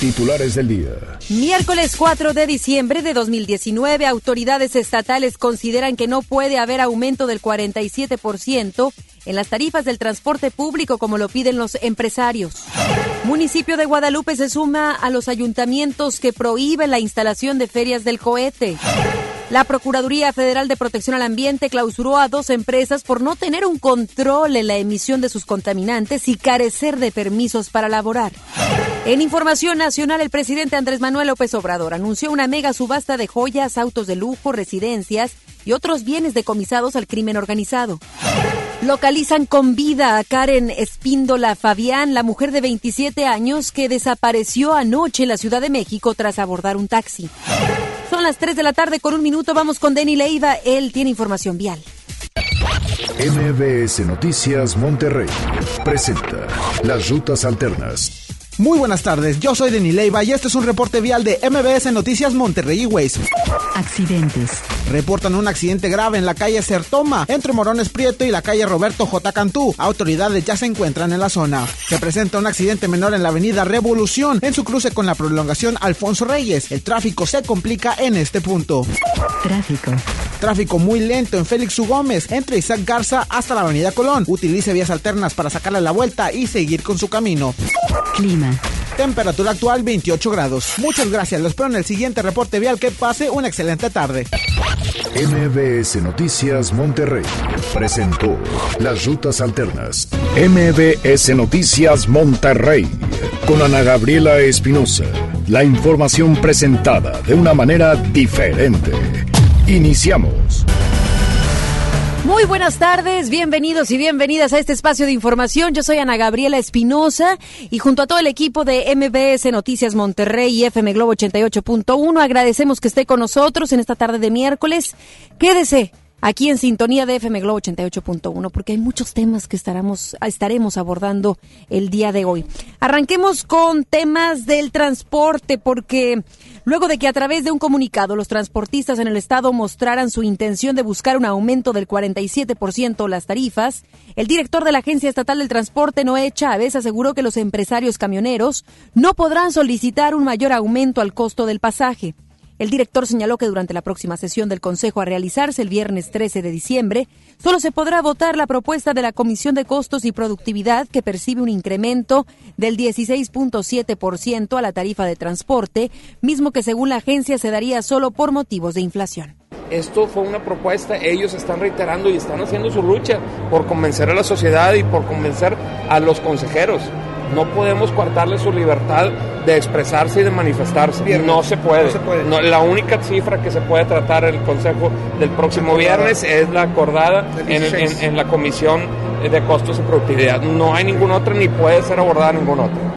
Titulares del día. Miércoles 4 de diciembre de 2019, autoridades estatales consideran que no puede haber aumento del 47% en las tarifas del transporte público como lo piden los empresarios. Municipio de Guadalupe se suma a los ayuntamientos que prohíben la instalación de ferias del cohete. La Procuraduría Federal de Protección al Ambiente clausuró a dos empresas por no tener un control en la emisión de sus contaminantes y carecer de permisos para laborar. En información nacional, el presidente Andrés Manuel López Obrador anunció una mega subasta de joyas, autos de lujo, residencias y otros bienes decomisados al crimen organizado. Localizan con vida a Karen Espíndola Fabián, la mujer de 27 años que desapareció anoche en la Ciudad de México tras abordar un taxi. Son las 3 de la tarde con un minuto. Vamos con Denny Leiva. Él tiene información vial. MBS Noticias Monterrey presenta las rutas alternas. Muy buenas tardes, yo soy Denis Leiva y este es un reporte vial de MBS Noticias Monterrey y Waze. Accidentes. Reportan un accidente grave en la calle Sertoma, entre Morones Prieto y la calle Roberto J. Cantú. Autoridades ya se encuentran en la zona. Se presenta un accidente menor en la avenida Revolución, en su cruce con la prolongación Alfonso Reyes. El tráfico se complica en este punto. Tráfico. Tráfico muy lento en Félix U. Gómez, entre Isaac Garza hasta la avenida Colón. Utilice vías alternas para sacarle la vuelta y seguir con su camino. Clima. Temperatura actual 28 grados. Muchas gracias. Los espero en el siguiente reporte vial. Que pase una excelente tarde. MBS Noticias Monterrey presentó las rutas alternas. MBS Noticias Monterrey con Ana Gabriela Espinosa. La información presentada de una manera diferente. Iniciamos. Muy buenas tardes, bienvenidos y bienvenidas a este espacio de información. Yo soy Ana Gabriela Espinosa y junto a todo el equipo de MBS Noticias Monterrey y FM Globo 88.1 agradecemos que esté con nosotros en esta tarde de miércoles. Quédese aquí en sintonía de FM Globo 88.1 porque hay muchos temas que estaremos, estaremos abordando el día de hoy. Arranquemos con temas del transporte porque luego de que a través de un comunicado los transportistas en el estado mostraran su intención de buscar un aumento del 47% las tarifas, el director de la Agencia Estatal del Transporte, Noé Chávez, aseguró que los empresarios camioneros no podrán solicitar un mayor aumento al costo del pasaje. El director señaló que durante la próxima sesión del Consejo a realizarse el viernes 13 de diciembre, solo se podrá votar la propuesta de la Comisión de Costos y Productividad que percibe un incremento del 16.7% a la tarifa de transporte, mismo que según la agencia se daría solo por motivos de inflación. Esto fue una propuesta, ellos están reiterando y están haciendo su lucha por convencer a la sociedad y por convencer a los consejeros. No podemos coartarle su libertad de expresarse y de manifestarse. No se puede. No se puede. No, la única cifra que se puede tratar el Consejo del próximo viernes es la acordada Del en, 16. en- en la Comisión de Costos y Productividad. No hay ninguna otra ni puede ser abordada ninguna otra.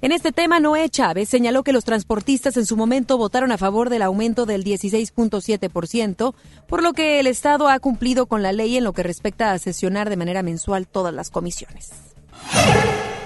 En este tema, Noé Chávez señaló que los transportistas en su momento votaron a favor del aumento del 16.7%, por lo que el Estado ha cumplido con la ley en lo que respecta a sesionar de manera mensual todas las comisiones.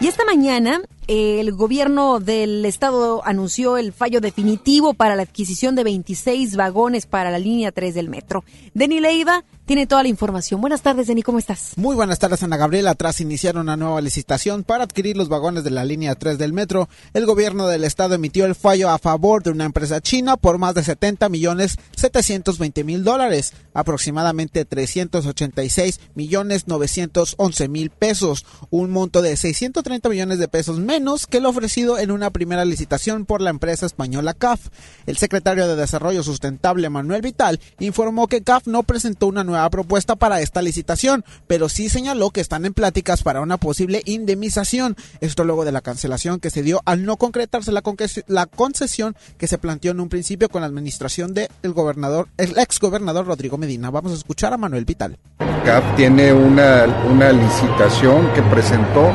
Y esta mañana el gobierno del estado anunció el fallo definitivo para la adquisición de 26 vagones para la línea 3 del metro. Deni Leiva tiene toda la información. Buenas tardes, Deni, ¿cómo estás? Muy buenas tardes, Ana Gabriela. Tras iniciar una nueva licitación para adquirir los vagones de la línea 3 del metro, el gobierno del estado emitió el fallo a favor de una empresa china por más de 70 millones 720 mil dólares, aproximadamente 386 millones 911 mil pesos, un monto de 630 millones de pesos menos que lo ofrecido en una primera licitación por la empresa española CAF. El secretario de Desarrollo Sustentable, Manuel Vital, informó que CAF no presentó una nueva propuesta para esta licitación, pero sí señaló que están en pláticas para una posible indemnización. Esto luego de la cancelación que se dio al no concretarse la, concesión que se planteó en un principio con la administración del gobernador, el ex gobernador Rodrigo Medina. Vamos a escuchar a Manuel Vital. CAF tiene una, una licitación que presentó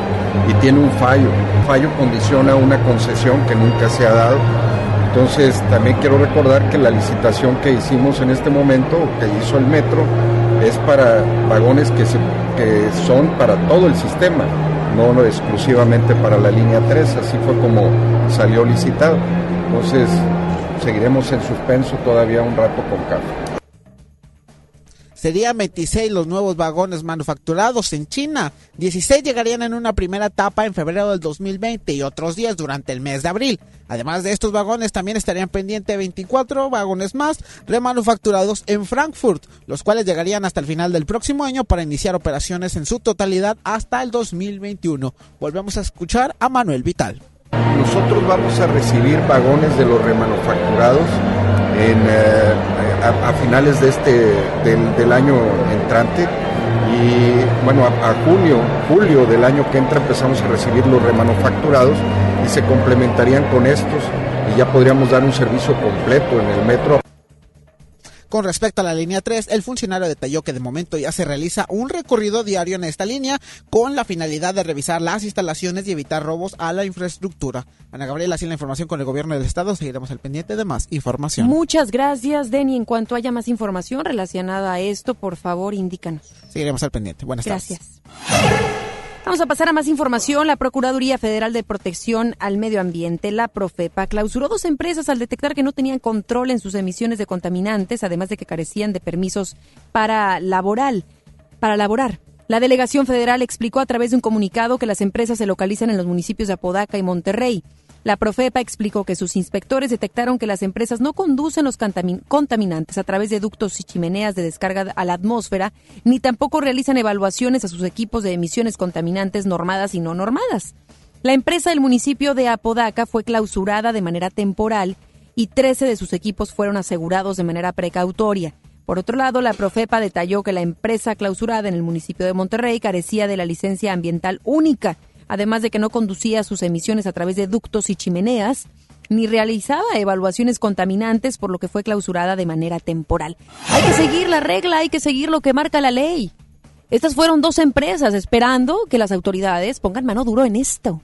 y tiene un fallo. Fallo condiciona una concesión que nunca se ha dado. Entonces también quiero recordar que la licitación que hicimos en este momento, que hizo el metro, es para vagones que, son para todo el sistema, no exclusivamente para la línea 3, así fue como salió licitado. Entonces seguiremos en suspenso todavía un rato con CAF serían 26 los nuevos vagones manufacturados en China. 16 llegarían en una primera etapa en febrero del 2020 y otros 10 durante el mes de abril. Además de estos vagones, también estarían pendientes 24 vagones más remanufacturados en Frankfurt, los cuales llegarían hasta el final del próximo año para iniciar operaciones en su totalidad hasta el 2021. Volvemos a escuchar a Manuel Vital. Nosotros vamos a recibir vagones de los remanufacturados eh, a, finales de este, del, año entrante y bueno, a, junio, julio del año que entra empezamos a recibir los remanufacturados y se complementarían con estos y ya podríamos dar un servicio completo en el metro. Con respecto a la línea 3, el funcionario detalló que de momento ya se realiza un recorrido diario en esta línea con la finalidad de revisar las instalaciones y evitar robos a la infraestructura. Ana Gabriela, sin la información con el gobierno del estado, seguiremos al pendiente de más información. Muchas gracias, Denny. En cuanto haya más información relacionada a esto, por favor, indícanos. Seguiremos al pendiente. Buenas tardes. Gracias. Vamos a pasar a más información. La Procuraduría Federal de Protección al Medio Ambiente, la Profepa, clausuró dos empresas al detectar que no tenían control en sus emisiones de contaminantes, además de que carecían de permisos para laboral, para laborar. La delegación federal explicó a través de un comunicado que las empresas se localizan en los municipios de Apodaca y Monterrey. La Profepa explicó que sus inspectores detectaron que las empresas no conducen los contaminantes a través de ductos y chimeneas de descarga a la atmósfera, ni tampoco realizan evaluaciones a sus equipos de emisiones contaminantes normadas y no normadas. La empresa del municipio de Apodaca fue clausurada de manera temporal y 13 de sus equipos fueron asegurados de manera precautoria. Por otro lado, la Profepa detalló que la empresa clausurada en el municipio de Monterrey carecía de la licencia ambiental única además de que no conducía sus emisiones a través de ductos y chimeneas, ni realizaba evaluaciones contaminantes, por lo que fue clausurada de manera temporal. Hay que seguir la regla, hay que seguir lo que marca la ley. Estas fueron dos empresas esperando que las autoridades pongan mano duro en esto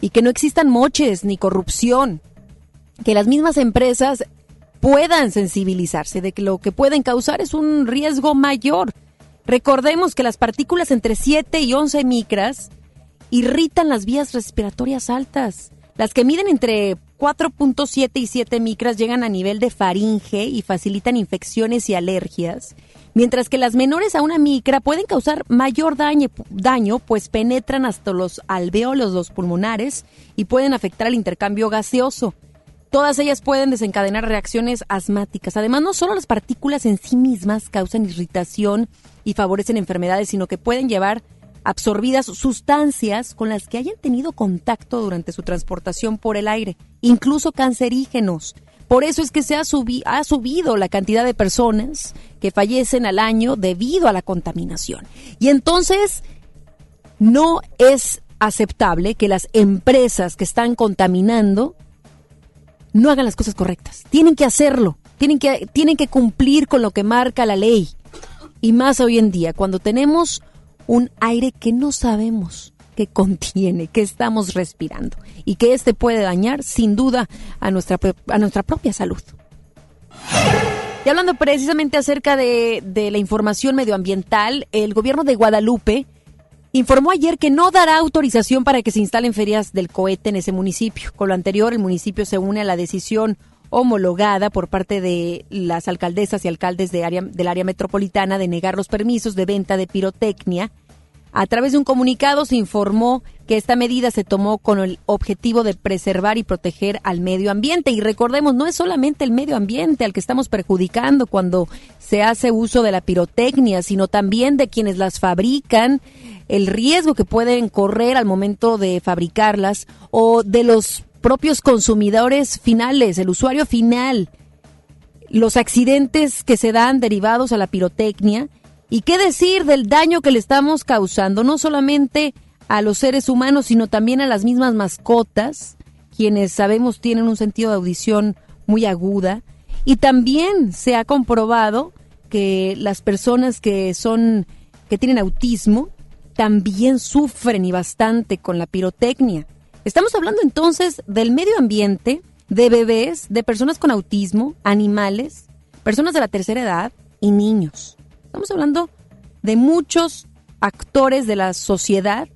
y que no existan moches ni corrupción, que las mismas empresas puedan sensibilizarse de que lo que pueden causar es un riesgo mayor. Recordemos que las partículas entre 7 y 11 micras irritan las vías respiratorias altas. Las que miden entre 4.7 y 7 micras llegan a nivel de faringe y facilitan infecciones y alergias, mientras que las menores a una micra pueden causar mayor daño, daño pues penetran hasta los alveolos, los pulmonares y pueden afectar el intercambio gaseoso. Todas ellas pueden desencadenar reacciones asmáticas. Además, no solo las partículas en sí mismas causan irritación y favorecen enfermedades, sino que pueden llevar absorbidas sustancias con las que hayan tenido contacto durante su transportación por el aire, incluso cancerígenos. Por eso es que se ha, ha, subido la cantidad de personas que fallecen al año debido a la contaminación. Y entonces no es aceptable que las empresas que están contaminando no hagan las cosas correctas. Tienen que hacerlo, tienen que, tienen que cumplir con lo que marca la ley. Y más hoy en día, cuando tenemos un aire que no sabemos que contiene, que estamos respirando y que este puede dañar sin duda a nuestra, a nuestra propia salud. Y hablando precisamente acerca de, de la información medioambiental, el gobierno de Guadalupe informó ayer que no dará autorización para que se instalen ferias del cohete en ese municipio. Con lo anterior, el municipio se une a la decisión homologada por parte de las alcaldesas y alcaldes de área, del área metropolitana de negar los permisos de venta de pirotecnia. A través de un comunicado se informó que esta medida se tomó con el objetivo de preservar y proteger al medio ambiente. Y recordemos, no es solamente el medio ambiente al que estamos perjudicando cuando se hace uso de la pirotecnia, sino también de quienes las fabrican, el riesgo que pueden correr al momento de fabricarlas o de los propios consumidores finales, el usuario final, los accidentes que se dan derivados a la pirotecnia y qué decir del daño que le estamos causando, no solamente a los seres humanos, sino también a las mismas mascotas, quienes sabemos tienen un sentido de audición muy aguda. Y también se ha comprobado que las personas que son, que tienen autismo, también sufren y bastante con la pirotecnia. Estamos hablando entonces del medio ambiente, de bebés, de personas con autismo, animales, personas de la tercera edad y niños. Estamos hablando de muchos actores de la sociedad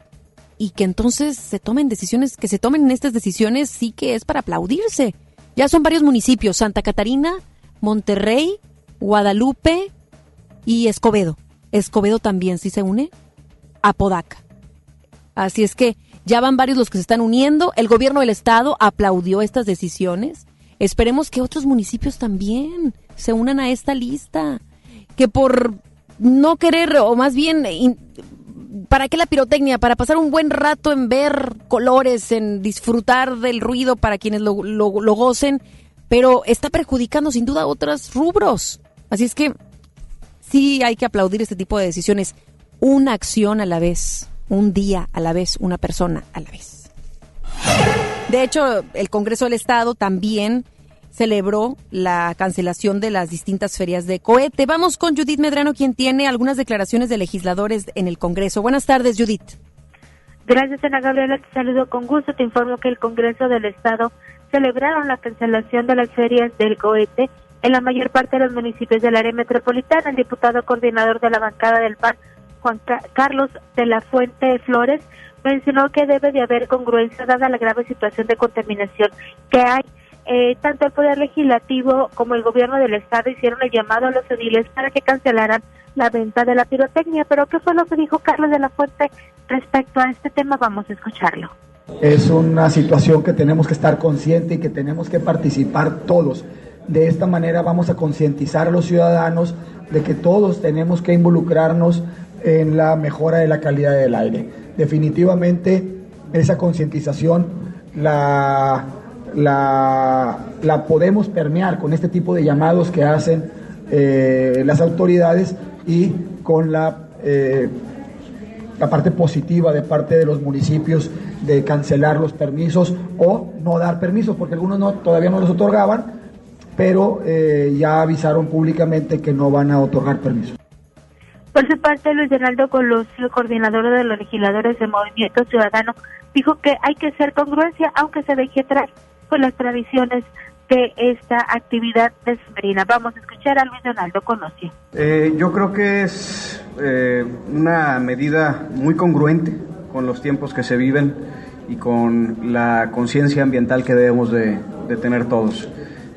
y que entonces se tomen decisiones, que se tomen estas decisiones sí que es para aplaudirse. Ya son varios municipios, Santa Catarina, Monterrey, Guadalupe y Escobedo. Escobedo también, ¿sí se une? Apodaca. Así es que ya van varios los que se están uniendo. El gobierno del estado aplaudió estas decisiones. Esperemos que otros municipios también se unan a esta lista. Que por no querer, o más bien, ¿para qué la pirotecnia? Para pasar un buen rato en ver colores, en disfrutar del ruido para quienes lo, lo- lo gocen, pero está perjudicando sin duda otros rubros. Así es que sí hay que aplaudir este tipo de decisiones. Una acción a la vez, un día a la vez, una persona a la vez. De hecho, el Congreso del Estado también celebró la cancelación de las distintas ferias de cohete. Vamos con Judith Medrano, quien tiene algunas declaraciones de legisladores en el Congreso. Buenas tardes, Judith. Gracias, Ana Gabriela. Te saludo con gusto. Te informo que el Congreso del Estado celebraron la cancelación de las ferias del cohete en la mayor parte de los municipios del área metropolitana. El diputado coordinador de la bancada del PAN, Juan Ca- Carlos de la Fuente Flores, mencionó que debe de haber congruencia dada la grave situación de contaminación que hay. Eh, tanto el Poder Legislativo como el Gobierno del Estado hicieron el llamado a los ediles para que cancelaran la venta de la pirotecnia. Pero ¿qué fue lo que dijo Carlos de la Fuente respecto a este tema? Vamos a escucharlo. Es una situación que tenemos que estar consciente y que tenemos que participar todos. De esta manera vamos a concientizar a los ciudadanos de que todos tenemos que involucrarnos en la mejora de la calidad del aire. Definitivamente esa concientización la, la, podemos permear con este tipo de llamados que hacen eh, las autoridades y con la eh, la parte positiva de parte de los municipios de cancelar los permisos o no dar permisos, porque algunos no, todavía no los otorgaban, pero eh, ya avisaron públicamente que no van a otorgar permisos. Por su parte, Luis Donaldo Colosio, coordinador de los legisladores del Movimiento Ciudadano, dijo que hay que hacer congruencia, aunque se deje atrás con las tradiciones de esta actividad decembrina. Vamos a escuchar a Luis Donaldo Colosio. Eh, yo creo que es eh, una medida muy congruente con los tiempos que se viven y con la conciencia ambiental que debemos de, de tener todos.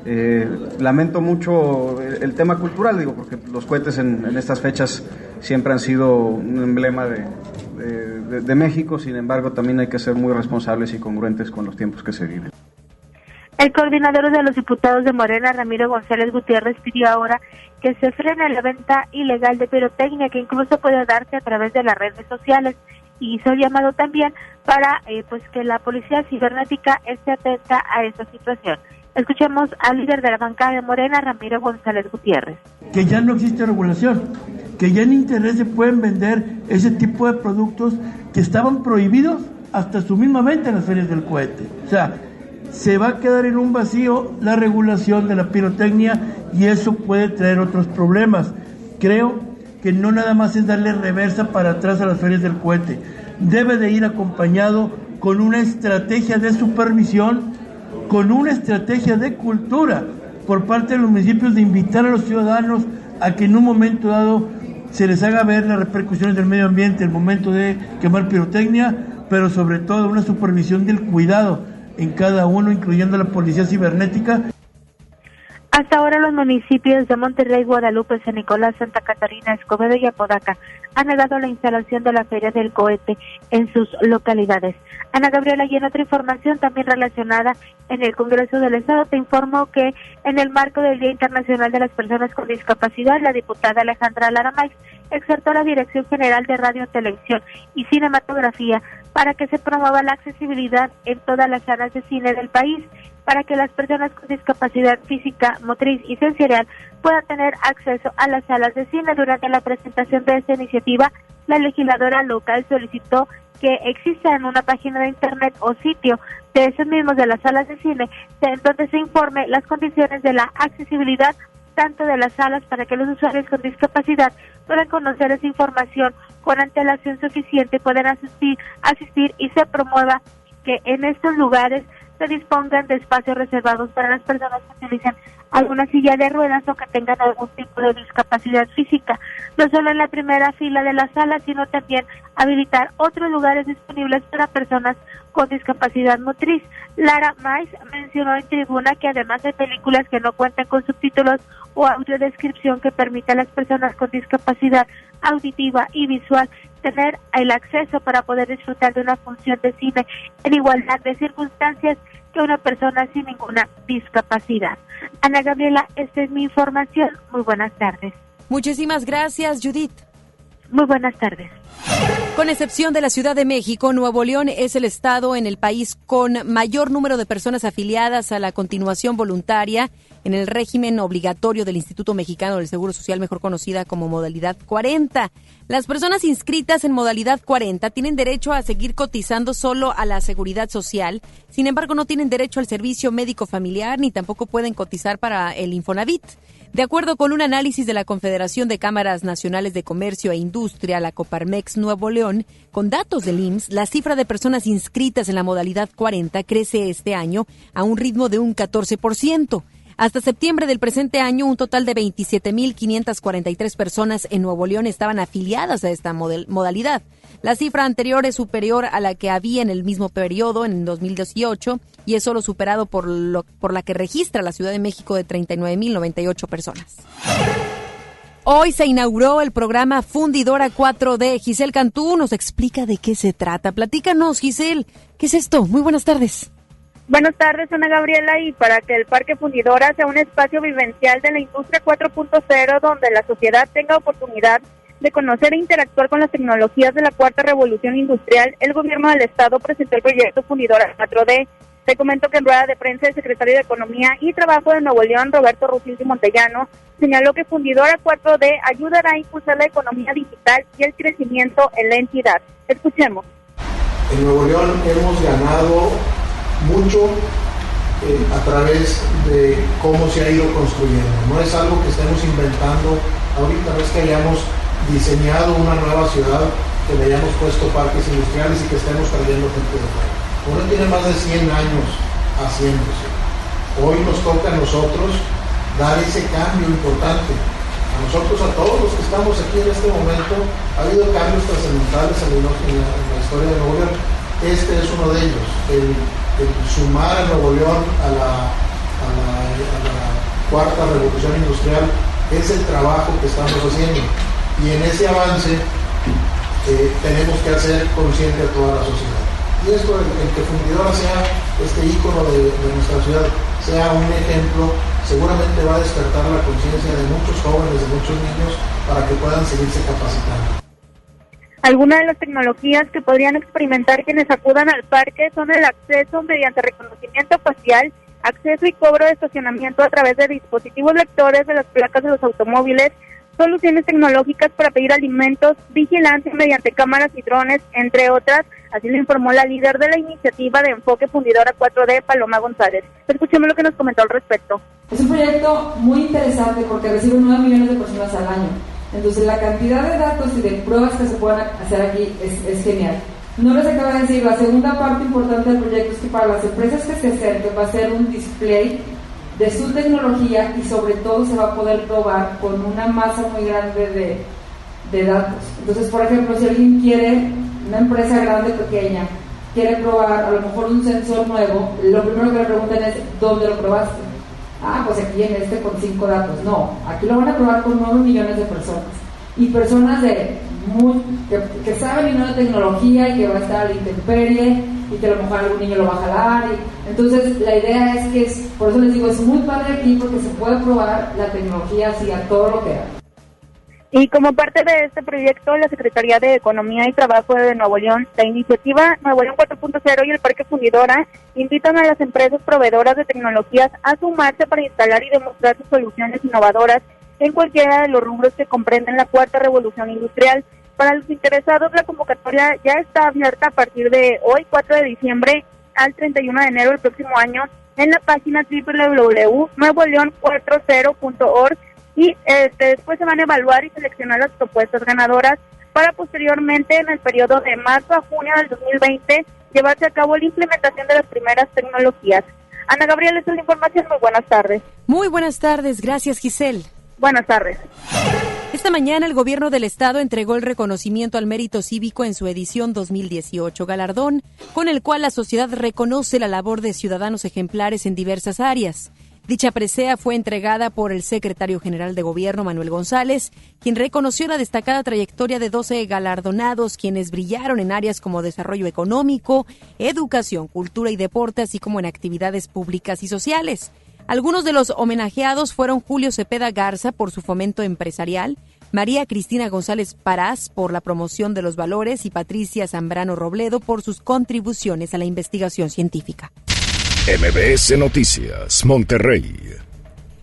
Eh, lamento mucho el, tema cultural, digo, porque los cohetes en, estas fechas siempre han sido un emblema de México, sin embargo también hay que ser muy responsables y congruentes con los tiempos que se viven. El coordinador de los diputados de Morena, Ramiro González Gutiérrez, pidió ahora que se frene la venta ilegal de pirotecnia que incluso puede darse a través de las redes sociales y hizo llamado también para eh, pues que la policía cibernética esté atenta a esta situación. Escuchemos al líder de la bancada de Morena, Ramiro González Gutiérrez. que ya no existe regulación, que ya en Internet se pueden vender ese tipo de productos que estaban prohibidos hasta su misma venta en las ferias del cohete. O sea, se va a quedar en un vacío la regulación de la pirotecnia y eso puede traer otros problemas. Creo que no nada más es darle reversa para atrás a las ferias del cohete, debe de ir acompañado con una estrategia de supervisión con una estrategia de cultura por parte de los municipios de invitar a los ciudadanos a que en un momento dado se les haga ver las repercusiones del medio ambiente, el momento de quemar pirotecnia, pero sobre todo una supervisión del cuidado en cada uno, incluyendo la policía cibernética. Hasta ahora los municipios de Monterrey, Guadalupe, San Nicolás, Santa Catarina, Escobedo y Apodaca han negado la instalación de la Feria del Cohete en sus localidades. Ana Gabriela, y en otra información también relacionada en el Congreso del Estado, te informo que en el marco del Día Internacional de las Personas con Discapacidad, la diputada Alejandra Lara Maix exhortó a la Dirección General de Radio, Televisión y Cinematografía para que se promueva la accesibilidad en todas las salas de cine del país para que las personas con discapacidad física, motriz y sensorial puedan tener acceso a las salas de cine. Durante la presentación de esta iniciativa, la legisladora local solicitó que exista en una página de internet o sitio de esos mismos de las salas de cine, en donde se informe las condiciones de la accesibilidad tanto de las salas para que los usuarios con discapacidad puedan conocer esa información. Con antelación suficiente, puedan asistir, asistir y se promueva que en estos lugares dispongan de espacios reservados para las personas que utilizan alguna silla de ruedas o que tengan algún tipo de discapacidad física. no solo en la primera fila de la sala, sino también habilitar otros lugares disponibles para personas con discapacidad motriz. Lara Mais mencionó en tribuna que además de películas que no cuentan con subtítulos o audiodescripción que permita a las personas con discapacidad auditiva y visual tener el acceso para poder disfrutar de una función de cine en igualdad de circunstancias que una persona sin ninguna discapacidad. Ana Gabriela, esta es mi información. Muy buenas tardes. Muchísimas gracias, Judith. Muy buenas tardes. Con excepción de la Ciudad de México, Nuevo León es el estado en el país con mayor número de personas afiliadas a la continuación voluntaria en el régimen obligatorio del Instituto Mexicano del Seguro Social, mejor conocida como modalidad 40. Las personas inscritas en modalidad 40 tienen derecho a seguir cotizando solo a la seguridad social, sin embargo no tienen derecho al servicio médico familiar ni tampoco pueden cotizar para el Infonavit. De acuerdo con un análisis de la Confederación de Cámaras Nacionales de Comercio e Industria, la Coparmex Nuevo León, con datos del IMSS, la cifra de personas inscritas en la modalidad 40 crece este año a un ritmo de un 14%. Hasta septiembre del presente año, un total de 27.543 personas en Nuevo León estaban afiliadas a esta modalidad. La cifra anterior es superior a la que había en el mismo periodo, en 2018, y es solo superado por, lo, por la que registra la Ciudad de México de 39.098 personas. Hoy se inauguró el programa Fundidora 4D. Giselle Cantú nos explica de qué se trata. Platícanos, Giselle. ¿Qué es esto? Muy buenas tardes. Buenas tardes, Ana Gabriela, y para que el Parque Fundidora sea un espacio vivencial de la industria 4.0 donde la sociedad tenga oportunidad de conocer e interactuar con las tecnologías de la cuarta revolución industrial, el gobierno del estado presentó el proyecto Fundidora 4D. Te comento que en rueda de prensa el secretario de Economía y Trabajo de Nuevo León, Roberto Rusildi Montellano, señaló que Fundidora 4D ayudará a impulsar la economía digital y el crecimiento en la entidad. Escuchemos. En Nuevo León hemos ganado mucho eh, a través de cómo se ha ido construyendo. No es algo que estemos inventando ahorita, no es que hayamos diseñado una nueva ciudad, que le hayamos puesto parques industriales y que estemos trayendo gente de fuera. Uno tiene más de 100 años haciéndose. Hoy nos toca a nosotros dar ese cambio importante. A nosotros, a todos los que estamos aquí en este momento, ha habido cambios trascendentales en, la, historia de Nuevo León. Este es uno de ellos. El, el sumar a Nuevo León a la, cuarta revolución industrial es el trabajo que estamos haciendo. Y en ese avance eh, tenemos que hacer consciente a toda la sociedad. Y esto, el, que Fundidora sea este ícono de, de, nuestra ciudad, sea un ejemplo, seguramente va a despertar la conciencia de muchos jóvenes, de muchos niños, para que puedan seguirse capacitando. Algunas de las tecnologías que podrían experimentar quienes acudan al parque son el acceso mediante reconocimiento facial, acceso y cobro de estacionamiento a través de dispositivos lectores de las placas de los automóviles, soluciones tecnológicas para pedir alimentos, vigilancia mediante cámaras y drones, entre otras, así lo informó la líder de la iniciativa de enfoque fundidora 4D, Paloma González. Escuchemos lo que nos comentó al respecto. Es un proyecto muy interesante porque recibe 9 millones de personas al año entonces la cantidad de datos y de pruebas que se puedan hacer aquí es, genial. No les acabo de decir, la segunda parte importante del proyecto es que para las empresas que se acerquen va a ser un display de su tecnología y sobre todo se va a poder probar con una masa muy grande de, de datos. Entonces, por ejemplo, si alguien quiere, una empresa grande o pequeña, quiere probar a lo mejor un sensor nuevo, lo primero que le preguntan es, ¿dónde lo probaste? Ah, pues aquí en este con cinco datos. No, aquí lo van a probar con nueve millones de personas. Y personas de que, saben y no de tecnología y que va a estar a la intemperie y que a lo mejor algún niño lo va a jalar. entonces la idea es que, es, por eso les digo, es muy padre aquí porque se puede probar la tecnología así a todo lo que da. Y como parte de este proyecto, la Secretaría de Economía y Trabajo de Nuevo León, la iniciativa Nuevo León 4.0 y el Parque Fundidora invitan a las empresas proveedoras de tecnologías a sumarse para instalar y demostrar sus soluciones innovadoras en cualquiera de los rubros que comprenden la cuarta revolución industrial. Para los interesados, la convocatoria ya está abierta a partir de hoy, 4 de diciembre, al 31 de enero del próximo año, en la página www.nuevoleón40.org y este, después se van a evaluar y seleccionar las propuestas ganadoras para posteriormente en el periodo de marzo a junio del 2020 llevarse a cabo la implementación de las primeras tecnologías. Ana Gabriela, esta es la información. Muy buenas tardes. Muy buenas tardes. Gracias, Giselle. Buenas tardes. Esta mañana el gobierno del estado entregó el reconocimiento al mérito cívico en su edición 2018 galardón, con el cual la sociedad reconoce la labor de ciudadanos ejemplares en diversas áreas. Dicha presea fue entregada por el secretario general de Gobierno, Manuel González, quien reconoció la destacada trayectoria de 12 galardonados, quienes brillaron en áreas como desarrollo económico, educación, cultura y deporte, así como en actividades públicas y sociales. Algunos de los homenajeados fueron Julio Cepeda Garza por su fomento empresarial, María Cristina González Parás por la promoción de los valores y Patricia Zambrano Robledo por sus contribuciones a la investigación científica. MBS Noticias, Monterrey.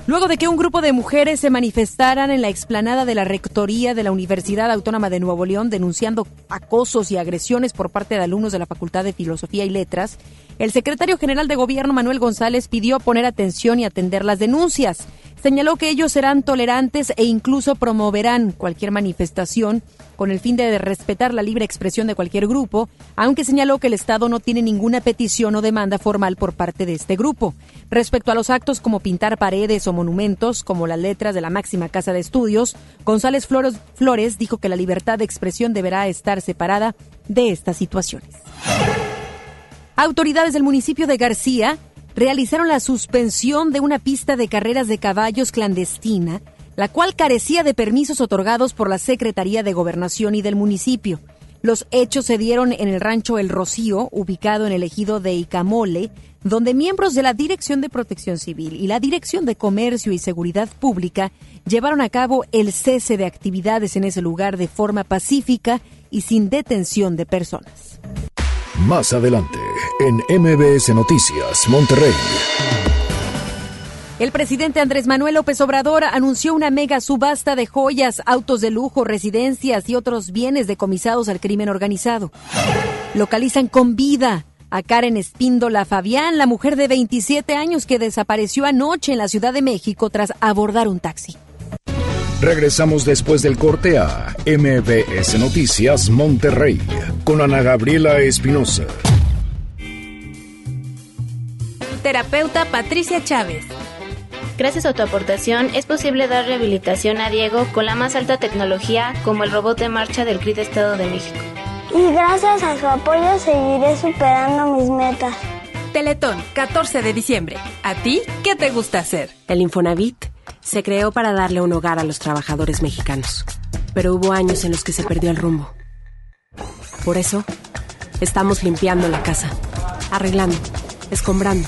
Luego de que un grupo de mujeres se manifestaran en la explanada de la Rectoría de la Universidad Autónoma de Nuevo León denunciando acosos y agresiones por parte de alumnos de la Facultad de Filosofía y Letras, el secretario general de Gobierno Manuel González pidió poner atención y atender las denuncias. Señaló que ellos serán tolerantes e incluso promoverán cualquier manifestación con el fin de respetar la libre expresión de cualquier grupo, aunque señaló que el Estado no tiene ninguna petición o demanda formal por parte de este grupo. Respecto a los actos como pintar paredes o monumentos, como las letras de la máxima casa de estudios, González Flores, dijo que la libertad de expresión deberá estar separada de estas situaciones. Autoridades del municipio de García realizaron la suspensión de una pista de carreras de caballos clandestina, la cual carecía de permisos otorgados por la Secretaría de Gobernación y del municipio. Los hechos se dieron en el rancho El Rocío, ubicado en el ejido de Icamole, donde miembros de la Dirección de Protección Civil y la Dirección de Comercio y Seguridad Pública llevaron a cabo el cese de actividades en ese lugar de forma pacífica y sin detención de personas. Más adelante, en MBS Noticias, Monterrey. El presidente Andrés Manuel López Obrador anunció una mega subasta de joyas, autos de lujo, residencias y otros bienes decomisados al crimen organizado. Localizan con vida a Karen Espíndola Fabián, la mujer de 27 años que desapareció anoche en la Ciudad de México tras abordar un taxi. Regresamos después del corte a MBS Noticias Monterrey con Ana Gabriela Espinosa. Terapeuta Patricia Chávez. Gracias a tu aportación es posible dar rehabilitación a Diego con la más alta tecnología como el robot de marcha del CRIT Estado de México. Y gracias a su apoyo seguiré superando mis metas. Teletón, 14 de diciembre. ¿A ti qué te gusta hacer? El Infonavit se creó para darle un hogar a los trabajadores mexicanos, pero hubo años en los que se perdió el rumbo. Por eso, estamos limpiando la casa, arreglando, escombrando,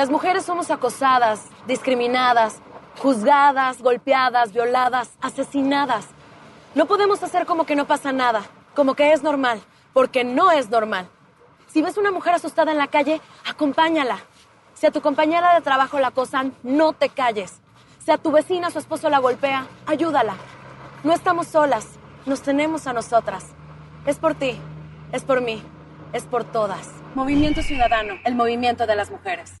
Las mujeres somos acosadas, discriminadas, juzgadas, golpeadas, violadas, asesinadas. No podemos hacer como que no pasa nada, como que es normal, porque no es normal. Si ves una mujer asustada en la calle, acompáñala. Si a tu compañera de trabajo la acosan, no te calles. Si a tu vecina su esposo la golpea, ayúdala. No estamos solas, nos tenemos a nosotras. Es por ti, es por mí, es por todas. Movimiento Ciudadano, el movimiento de las mujeres.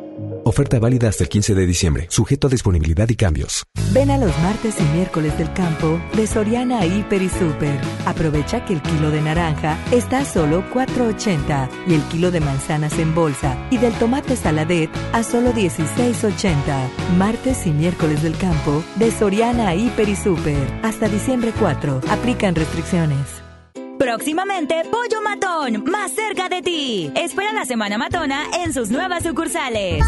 Oferta válida hasta el 15 de diciembre, sujeto a disponibilidad y cambios. Ven a los martes y miércoles del campo de Soriana Hiper y Super. Aprovecha que el kilo de naranja está a solo 4.80 y el kilo de manzanas en bolsa y del tomate saladet a solo 16.80. Martes y miércoles del campo de Soriana Hiper y Super. Hasta diciembre 4. Aplican restricciones. Próximamente, Pollo Matón, más cerca de ti. Espera la Semana Matona en sus nuevas sucursales.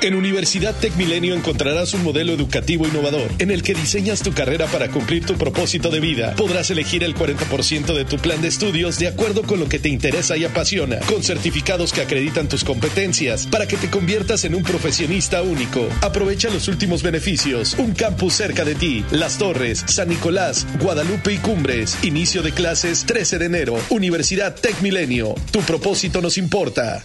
En Universidad Tech Milenio encontrarás un modelo educativo innovador en el que diseñas tu carrera para cumplir tu propósito de vida. Podrás elegir el 40% de tu plan de estudios de acuerdo con lo que te interesa y apasiona, con certificados que acreditan tus competencias para que te conviertas en un profesionista único. Aprovecha los últimos beneficios. Un campus cerca de ti. Las Torres, San Nicolás, Guadalupe y Cumbres. Inicio de clases 13 de enero. Universidad Tech Milenio. Tu propósito nos importa.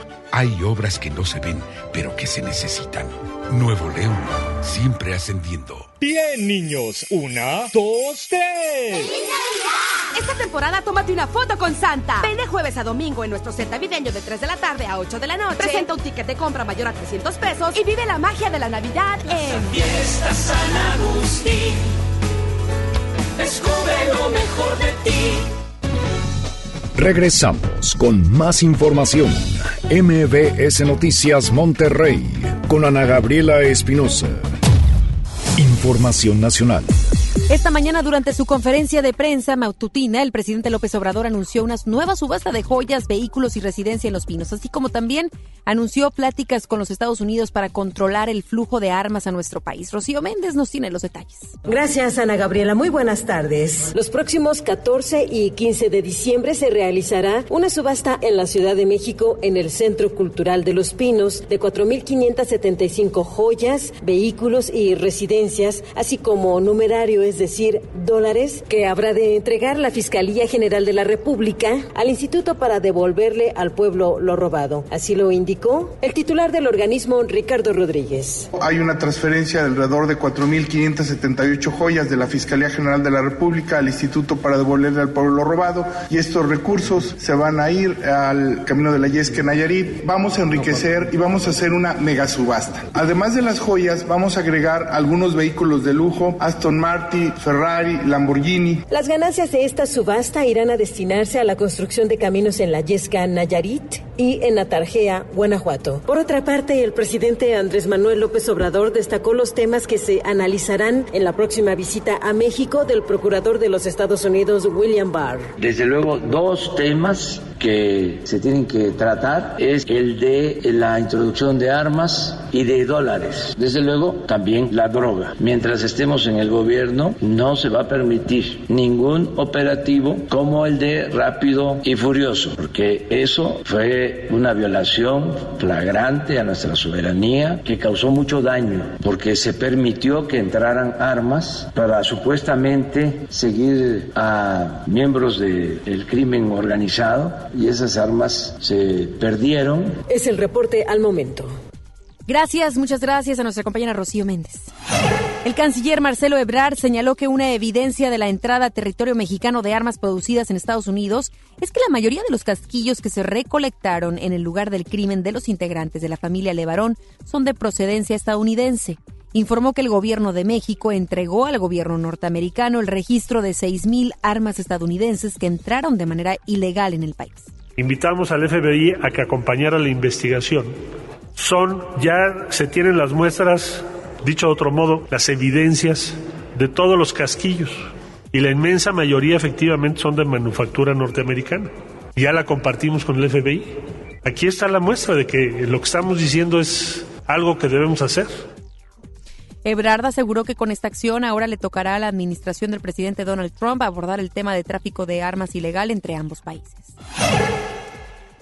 Hay obras que no se ven, pero que se necesitan. Nuevo León, siempre ascendiendo. Bien, niños. Una, dos, tres. Esta temporada tómate una foto con Santa. Ven de jueves a domingo en nuestro set navideño de 3 de la tarde a 8 de la noche. Presenta un ticket de compra mayor a 300 pesos y vive la magia de la Navidad en Fiesta San Agustín. Descubre lo mejor de ti. Regresamos con más información. MBS Noticias Monterrey con Ana Gabriela Espinosa. Información nacional. Esta mañana, durante su conferencia de prensa matutina, el presidente López Obrador anunció una nueva subasta de joyas, vehículos y residencia en Los Pinos, así como también anunció pláticas con los Estados Unidos para controlar el flujo de armas a nuestro país. Rocío Méndez nos tiene los detalles. Gracias, Ana Gabriela. Muy buenas tardes. Los próximos 14 y 15 de diciembre se realizará una subasta en la Ciudad de México en el Centro Cultural de Los Pinos de 4.575 joyas, vehículos y residencias, así como numerario, es decir, dólares, que habrá de entregar la Fiscalía General de la República al Instituto para devolverle al pueblo lo robado. Así lo indicó el titular del organismo, Ricardo Rodríguez. Hay una transferencia de alrededor de 4.578 joyas de la Fiscalía General de la República al Instituto para devolverle al pueblo lo robado y estos recursos se van a ir al Camino de la Yesca Nayarit. Vamos a enriquecer y vamos a hacer una mega subasta. Además de las joyas, vamos a agregar algunos vehículos de lujo, Aston Martin, Ferrari, Lamborghini. Las ganancias de esta subasta irán a destinarse a la construcción de caminos en la Yesca Nayarit y en Atarjea, Guanajuato. Por otra parte, el presidente Andrés Manuel López Obrador destacó los temas que se analizarán en la próxima visita a México del procurador de los Estados Unidos, William Barr. Desde luego, dos temas que se tienen que tratar es el de la introducción de armas y de dólares. Desde luego, también la droga. Mientras estemos en el gobierno, no se va a permitir ningún operativo como el de Rápido y Furioso, porque eso fue una violación flagrante a nuestra soberanía que causó mucho daño, porque se permitió que entraran armas para supuestamente seguir a miembros del crimen organizado y esas armas se perdieron. Es el reporte al momento. Gracias, muchas gracias a nuestra compañera Rocío Méndez. El canciller Marcelo Ebrard señaló que una evidencia de la entrada a territorio mexicano de armas producidas en Estados Unidos es que la mayoría de los casquillos que se recolectaron en el lugar del crimen de los integrantes de la familia Levarón son de procedencia estadounidense. Informó que el gobierno de México entregó al gobierno norteamericano el registro de 6.000 armas estadounidenses que entraron de manera ilegal en el país. Invitamos al FBI a que acompañara la investigación. Son, ya se tienen las muestras Dicho de otro modo, las evidencias de todos los casquillos y la inmensa mayoría efectivamente son de manufactura norteamericana. Ya la compartimos con el FBI. Aquí está la muestra de que lo que estamos diciendo es algo que debemos hacer. Ebrard aseguró que con esta acción ahora le tocará a la administración del presidente Donald Trump abordar el tema de tráfico de armas ilegal entre ambos países.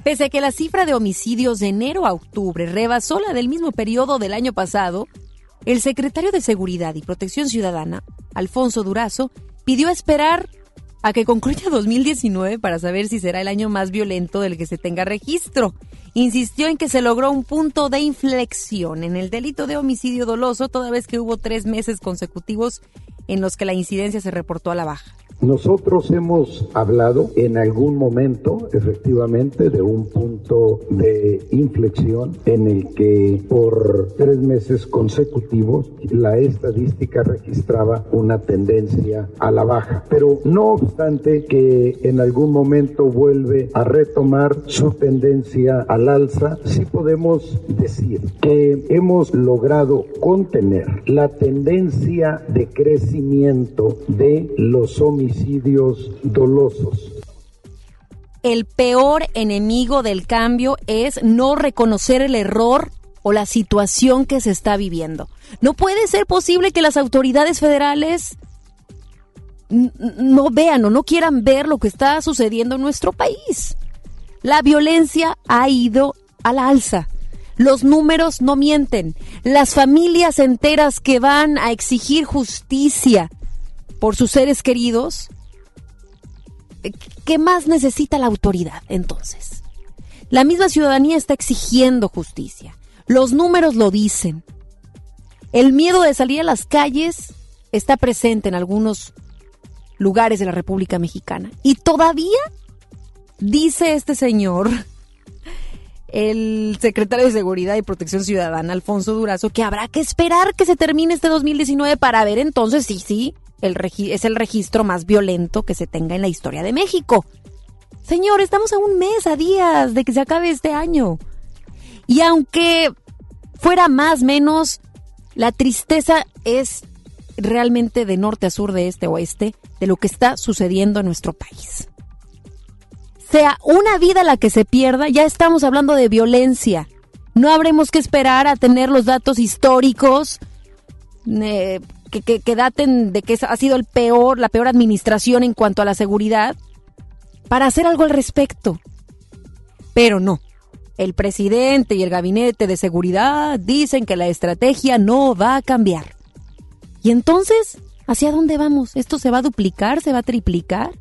Pese a que la cifra de homicidios de enero a octubre rebasó la del mismo periodo del año pasado, el secretario de Seguridad y Protección Ciudadana, Alfonso Durazo, pidió esperar a que concluya 2019 para saber si será el año más violento del que se tenga registro. Insistió en que se logró un punto de inflexión en el delito de homicidio doloso toda vez que hubo tres meses consecutivos en los que la incidencia se reportó a la baja. Nosotros hemos hablado en algún momento, efectivamente, de un punto de inflexión en el que por tres meses consecutivos la estadística registraba una tendencia a la baja. Pero no obstante que en algún momento vuelve a retomar su tendencia al alza, sí podemos decir que hemos logrado contener la tendencia de crecimiento de los homicidios dolosos. El peor enemigo del cambio es no reconocer el error o la situación que se está viviendo. No puede ser posible que las autoridades federales no vean o no quieran ver lo que está sucediendo en nuestro país. La violencia ha ido a la alza. Los números no mienten. Las familias enteras que van a exigir justicia por sus seres queridos, ¿qué más necesita la autoridad entonces? La misma ciudadanía está exigiendo justicia. Los números lo dicen. El miedo de salir a las calles está presente en algunos lugares de la República Mexicana. Y todavía, dice este señor, el secretario de Seguridad y Protección Ciudadana, Alfonso Durazo, que habrá que esperar que se termine este 2019 para ver entonces si sí, es el registro más violento que se tenga en la historia de México. Señor, estamos a un mes, a días de que se acabe este año. Y aunque fuera más, menos, la tristeza es realmente de norte a sur, de este a oeste, de lo que está sucediendo en nuestro país. Sea una vida la que se pierda, ya estamos hablando de violencia. No habremos que esperar a tener los datos históricos eh, que, daten de que ha sido el peor, la peor administración en cuanto a la seguridad, para hacer algo al respecto. Pero no. El presidente y el gabinete de seguridad dicen que la estrategia no va a cambiar. ¿Y entonces? ¿Hacia dónde vamos? ¿Esto se va a duplicar? ¿Se va a triplicar?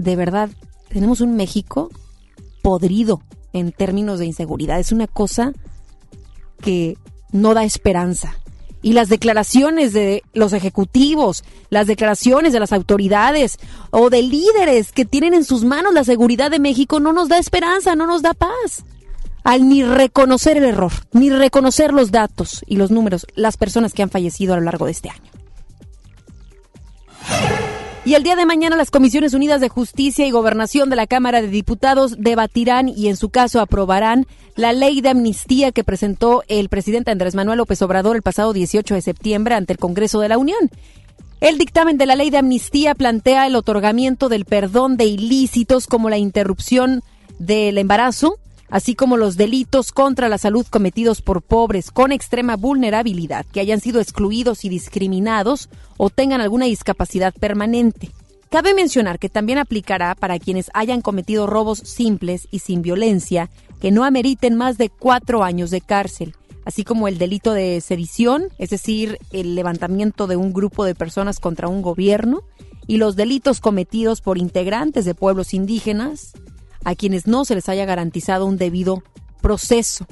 De verdad, tenemos un México podrido en términos de inseguridad. Es una cosa que no da esperanza y las declaraciones de los ejecutivos, las declaraciones de las autoridades o de líderes que tienen en sus manos la seguridad de México no nos da esperanza, no nos da paz. Al ni reconocer el error, ni reconocer los datos y los números, las personas que han fallecido a lo largo de este año. Y el día de mañana las Comisiones Unidas de Justicia y Gobernación de la Cámara de Diputados debatirán y en su caso aprobarán la ley de amnistía que presentó el presidente Andrés Manuel López Obrador el pasado 18 de septiembre ante el Congreso de la Unión. El dictamen de la ley de amnistía plantea el otorgamiento del perdón de ilícitos como la interrupción del embarazo, así como los delitos contra la salud cometidos por pobres con extrema vulnerabilidad que hayan sido excluidos y discriminados o tengan alguna discapacidad permanente. Cabe mencionar que también aplicará para quienes hayan cometido robos simples y sin violencia que no ameriten más de cuatro años de cárcel, así como el delito de sedición, es decir, el levantamiento de un grupo de personas contra un gobierno, y los delitos cometidos por integrantes de pueblos indígenas, a quienes no se les haya garantizado un debido proceso.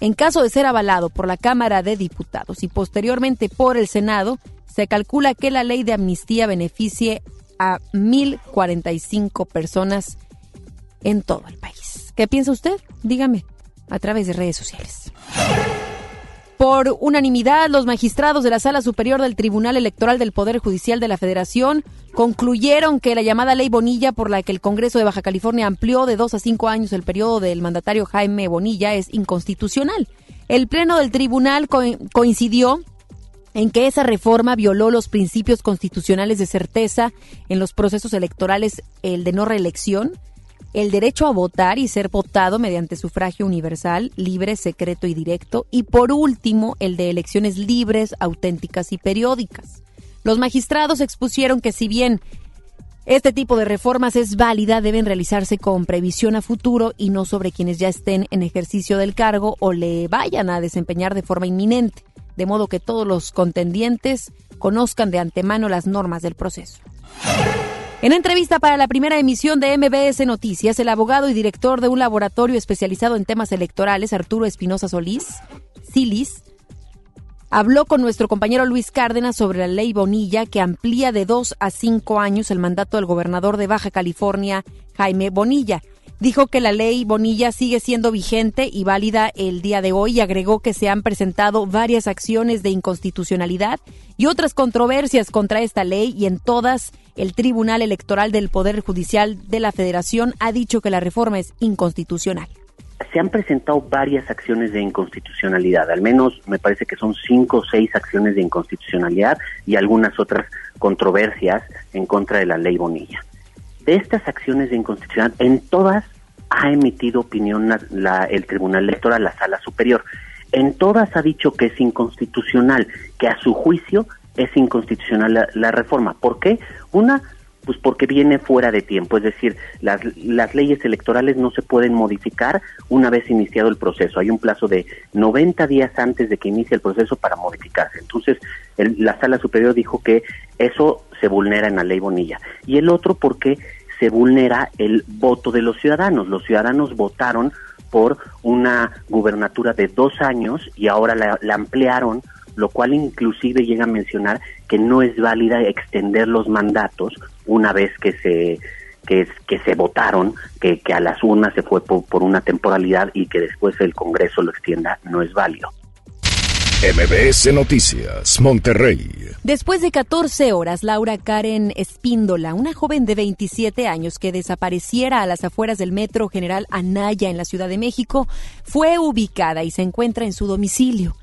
En caso de ser avalado por la Cámara de Diputados y posteriormente por el Senado, se calcula que la ley de amnistía beneficie a 1.045 personas en todo el país. ¿Qué piensa usted? Dígame a través de redes sociales. Por unanimidad, los magistrados de la Sala Superior del Tribunal Electoral del Poder Judicial de la Federación concluyeron que la llamada Ley Bonilla, por la que el Congreso de Baja California amplió de dos a cinco años el periodo del mandatario Jaime Bonilla, es inconstitucional. El Pleno del Tribunal coincidió en que esa reforma violó los principios constitucionales de certeza en los procesos electorales, el de no reelección, el derecho a votar y ser votado mediante sufragio universal, libre, secreto y directo, y por último, el de elecciones libres, auténticas y periódicas. Los magistrados expusieron que si bien este tipo de reformas es válida, deben realizarse con previsión a futuro y no sobre quienes ya estén en ejercicio del cargo o le vayan a desempeñar de forma inminente, de modo que todos los contendientes conozcan de antemano las normas del proceso. En entrevista para la primera emisión de MBS Noticias, el abogado y director de un laboratorio especializado en temas electorales, Arturo Espinosa Solís, Silis, habló con nuestro compañero Luis Cárdenas sobre la ley Bonilla que amplía de dos a cinco años el mandato del gobernador de Baja California, Jaime Bonilla. Dijo que la ley Bonilla sigue siendo vigente y válida el día de hoy y agregó que se han presentado varias acciones de inconstitucionalidad y otras controversias contra esta ley y en todas el Tribunal Electoral del Poder Judicial de la Federación ha dicho que la reforma es inconstitucional. Se han presentado varias acciones de inconstitucionalidad, al menos me parece que son cinco o seis acciones de inconstitucionalidad y algunas otras controversias en contra de la ley Bonilla de estas acciones de inconstitucionalidad, en todas ha emitido opinión el Tribunal Electoral, la Sala Superior. En todas ha dicho que es inconstitucional, que a su juicio es inconstitucional la, reforma. ¿Por qué? Una, pues porque viene fuera de tiempo, es decir, las, las, leyes electorales no se pueden modificar una vez iniciado el proceso. Hay un plazo de 90 días antes de que inicie el proceso para modificarse. Entonces, la Sala Superior dijo que eso se vulnera en la ley Bonilla. Y el otro porque se vulnera el voto de los ciudadanos. Los ciudadanos votaron por una gubernatura de dos años y ahora la, ampliaron, lo cual inclusive llega a mencionar que no es válida extender los mandatos una vez que se que, se votaron, que, que a las urnas se fue por una temporalidad y que después el Congreso lo extienda, no es válido. MBS Noticias, Monterrey. Después de 14 horas, Laura Karen Espíndola, una joven de 27 años que desapareciera a las afueras del Metro General Anaya en la Ciudad de México, fue ubicada y se encuentra en su domicilio.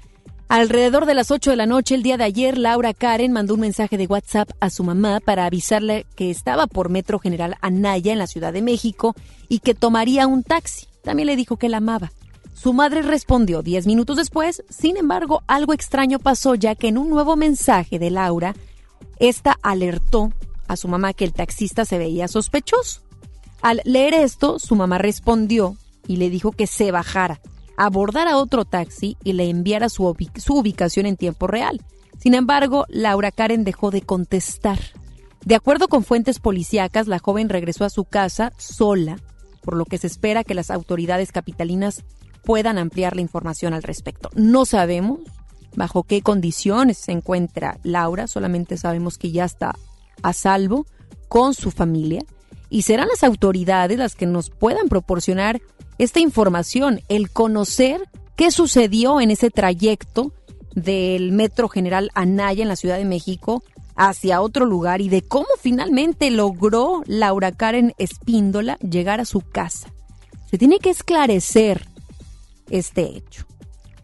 Alrededor de las 8 de la noche el día de ayer, Laura Karen mandó un mensaje de WhatsApp a su mamá para avisarle que estaba por Metro General Anaya en la Ciudad de México y que tomaría un taxi. También le dijo que la amaba. Su madre respondió diez minutos después, sin embargo, algo extraño pasó ya que en un nuevo mensaje de Laura, esta alertó a su mamá que el taxista se veía sospechoso. Al leer esto, su mamá respondió y le dijo que se bajara, abordara otro taxi y le enviara su, su ubicación en tiempo real. Sin embargo, Laura Karen dejó de contestar. De acuerdo con fuentes policíacas, la joven regresó a su casa sola, por lo que se espera que las autoridades capitalinas puedan ampliar la información al respecto. No sabemos bajo qué condiciones se encuentra Laura, solamente sabemos que ya está a salvo con su familia y serán las autoridades las que nos puedan proporcionar esta información, el conocer qué sucedió en ese trayecto del Metro General Anaya en la Ciudad de México hacia otro lugar y de cómo finalmente logró Laura Karen Espíndola llegar a su casa. Se tiene que esclarecer este hecho.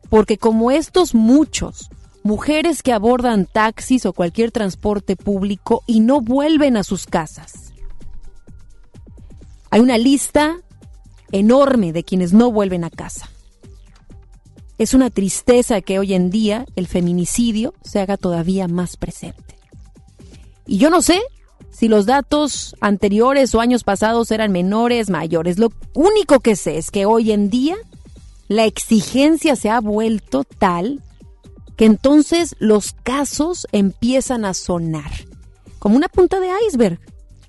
Porque como estos muchos, mujeres que abordan taxis o cualquier transporte público y no vuelven a sus casas. Hay una lista enorme de quienes no vuelven a casa. Es una tristeza que hoy en día el feminicidio se haga todavía más presente. Y yo no sé si los datos anteriores o años pasados eran menores, mayores. Lo único que sé es que hoy en día la exigencia se ha vuelto tal que entonces los casos empiezan a sonar como una punta de iceberg.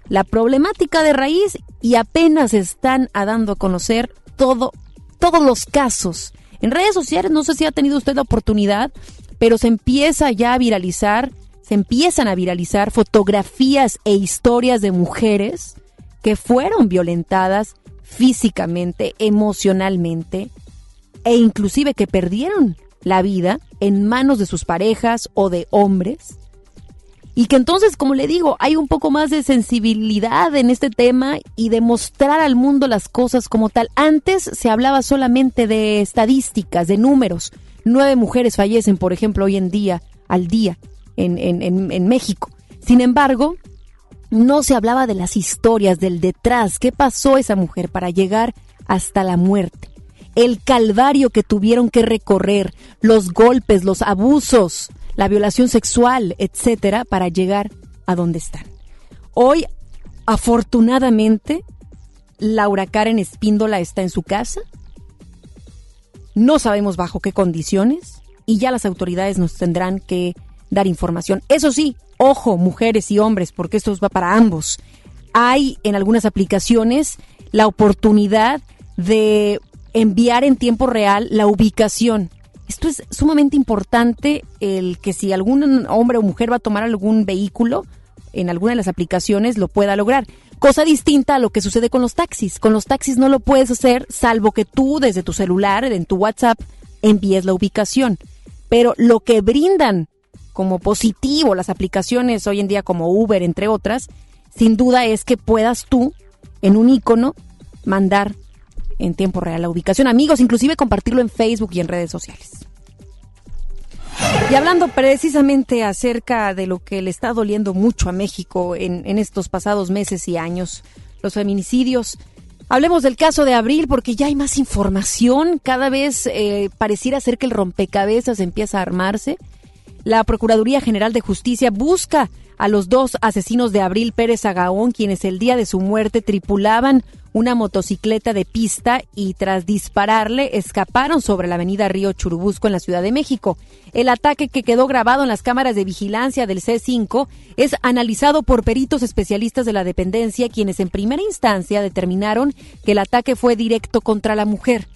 La problemática de raíz y apenas están a dando a conocer todo, todos los casos En redes sociales, no sé si ha tenido usted la oportunidad, pero se empieza ya a viralizar, se empiezan a viralizar fotografías e historias de mujeres que fueron violentadas físicamente, emocionalmente e inclusive que perdieron la vida en manos de sus parejas o de hombres. Y que entonces, como le digo, hay un poco más de sensibilidad en este tema y de mostrar al mundo las cosas como tal. Antes se hablaba solamente de estadísticas, de números. Nueve mujeres fallecen, por ejemplo, hoy en día, al día, en, en, en, en México. Sin embargo, no se hablaba de las historias, del detrás, qué pasó esa mujer para llegar hasta la muerte el calvario que tuvieron que recorrer, los golpes, los abusos, la violación sexual, etcétera, para llegar a donde están. Hoy, afortunadamente, Laura Karen Espíndola está en su casa. No sabemos bajo qué condiciones y ya las autoridades nos tendrán que dar información. Eso sí, ojo, mujeres y hombres, porque esto va para ambos. Hay en algunas aplicaciones la oportunidad de enviar en tiempo real la ubicación. Esto es sumamente importante, el que si algún hombre o mujer va a tomar algún vehículo en alguna de las aplicaciones lo pueda lograr. Cosa distinta a lo que sucede con los taxis. Con los taxis no lo puedes hacer salvo que tú desde tu celular, en tu WhatsApp, envíes la ubicación. Pero lo que brindan como positivo las aplicaciones hoy en día como Uber, entre otras, sin duda es que puedas tú en un icono mandar en tiempo real la ubicación, amigos, inclusive compartirlo en Facebook y en redes sociales. Y hablando precisamente acerca de lo que le está doliendo mucho a México en, en estos pasados meses y años, los feminicidios, hablemos del caso de Abril porque ya hay más información, cada vez eh, pareciera ser que el rompecabezas empieza a armarse. La Procuraduría General de Justicia busca a los dos asesinos de Abril Pérez Agaón, quienes el día de su muerte tripulaban una motocicleta de pista y tras dispararle escaparon sobre la avenida Río Churubusco en la Ciudad de México. El ataque que quedó grabado en las cámaras de vigilancia del C5 es analizado por peritos especialistas de la dependencia quienes en primera instancia determinaron que el ataque fue directo contra la mujer.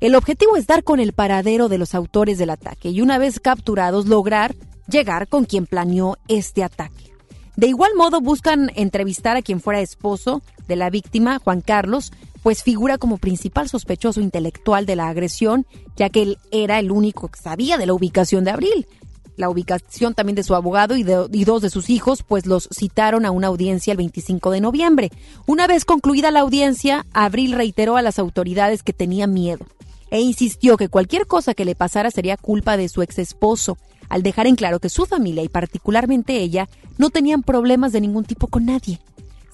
El objetivo es dar con el paradero de los autores del ataque y una vez capturados lograr llegar con quien planeó este ataque. De igual modo buscan entrevistar a quien fuera esposo de la víctima, Juan Carlos, pues figura como principal sospechoso intelectual de la agresión, ya que él era el único que sabía de la ubicación de Abril. La ubicación también de su abogado y, de, y dos de sus hijos, pues los citaron a una audiencia el 25 de noviembre. Una vez concluida la audiencia, Abril reiteró a las autoridades que tenía miedo e insistió que cualquier cosa que le pasara sería culpa de su ex esposo al dejar en claro que su familia y particularmente ella no tenían problemas de ningún tipo con nadie.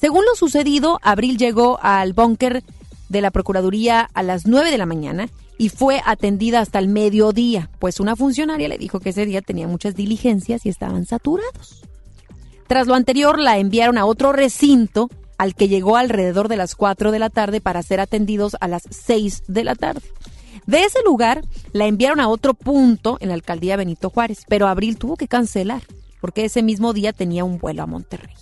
Según lo sucedido, Abril llegó al búnker de la Procuraduría a las 9 de la mañana y fue atendida hasta el mediodía, pues una funcionaria le dijo que ese día tenía muchas diligencias y estaban saturados. Tras lo anterior, la enviaron a otro recinto al que llegó alrededor de las 4 de la tarde para ser atendidos a las 6 de la tarde. De ese lugar la enviaron a otro punto en la alcaldía Benito Juárez, pero Abril tuvo que cancelar porque ese mismo día tenía un vuelo a Monterrey.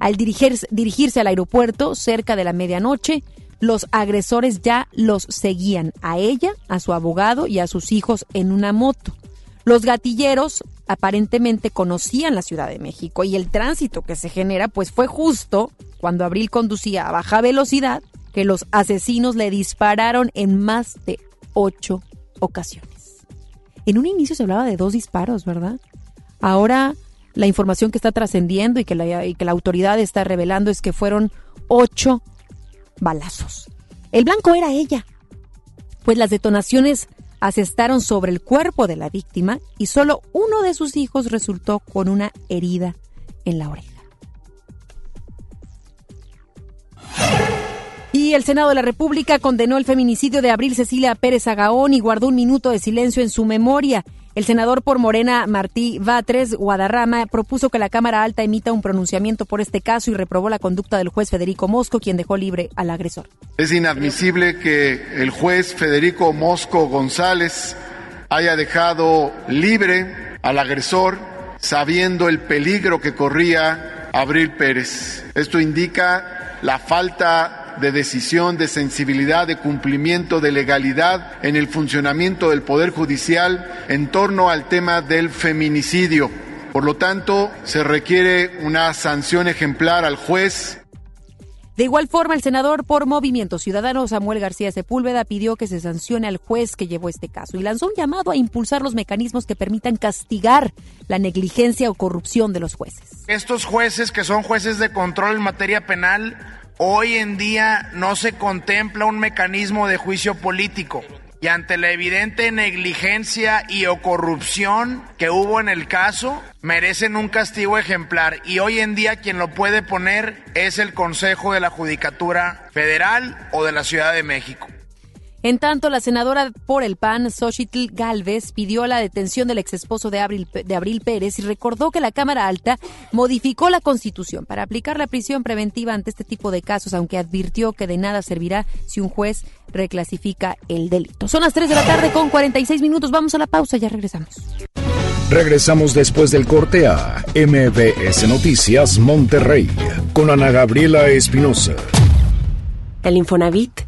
Al dirigirse, dirigirse al aeropuerto cerca de la medianoche, los agresores ya los seguían a ella, a su abogado y a sus hijos en una moto. Los gatilleros aparentemente conocían la Ciudad de México y el tránsito que se genera pues fue justo cuando Abril conducía a baja velocidad que los asesinos le dispararon en más de ocho ocasiones. En un inicio se hablaba de dos disparos, ¿verdad? Ahora la información que está trascendiendo y, que la, y que la autoridad está revelando es que fueron ocho balazos. El blanco era ella, pues las detonaciones asestaron sobre el cuerpo de la víctima y solo uno de sus hijos resultó con una herida en la oreja. Y el Senado de la República condenó el feminicidio de Abril Cecilia Pérez Agaón y guardó un minuto de silencio en su memoria. El senador por Morena, Martí Batres Guadarrama, propuso que la Cámara Alta emita un pronunciamiento por este caso y reprobó la conducta del juez Federico Mosco, quien dejó libre al agresor. Es inadmisible que el juez Federico Mosco González haya dejado libre al agresor sabiendo el peligro que corría Abril Pérez. Esto indica la falta de decisión, de sensibilidad, de cumplimiento, de legalidad en el funcionamiento del Poder Judicial en torno al tema del feminicidio. Por lo tanto, se requiere una sanción ejemplar al juez. De igual forma, el senador por Movimiento Ciudadano Samuel García Sepúlveda pidió que se sancione al juez que llevó este caso y lanzó un llamado a impulsar los mecanismos que permitan castigar la negligencia o corrupción de los jueces. Estos jueces que son jueces de control en materia penal, hoy en día no se contempla un mecanismo de juicio político y ante la evidente negligencia y o corrupción que hubo en el caso, merecen un castigo ejemplar y hoy en día quien lo puede poner es el Consejo de la Judicatura Federal o de la Ciudad de México. En tanto, la senadora por el PAN, Xochitl Galvez, pidió la detención del exesposo de Abril, de Abril Pérez y recordó que la Cámara Alta modificó la Constitución para aplicar la prisión preventiva ante este tipo de casos, aunque advirtió que de nada servirá si un juez reclasifica el delito. Son las 3 de la tarde con 46 minutos. Vamos a la pausa, ya regresamos. Regresamos después del corte a MBS Noticias Monterrey con Ana Gabriela Espinosa. El Infonavit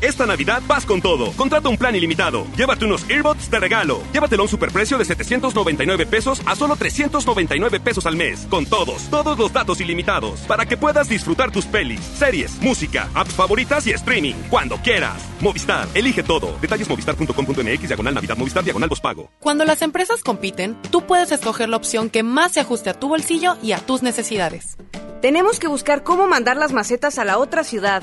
Esta Navidad vas con todo. Contrata un plan ilimitado. Llévate unos earbuds de regalo. Llévatelo a un superprecio de 799 pesos a solo 399 pesos al mes. Con todos, todos los datos ilimitados. Para que puedas disfrutar tus pelis, series, música, apps favoritas y streaming. Cuando quieras. Movistar, elige todo. Detalles movistar.com.mx, diagonal Navidad, Movistar, diagonal pago. Cuando las empresas compiten, tú puedes escoger la opción que más se ajuste a tu bolsillo y a tus necesidades. Tenemos que buscar cómo mandar las macetas a la otra ciudad.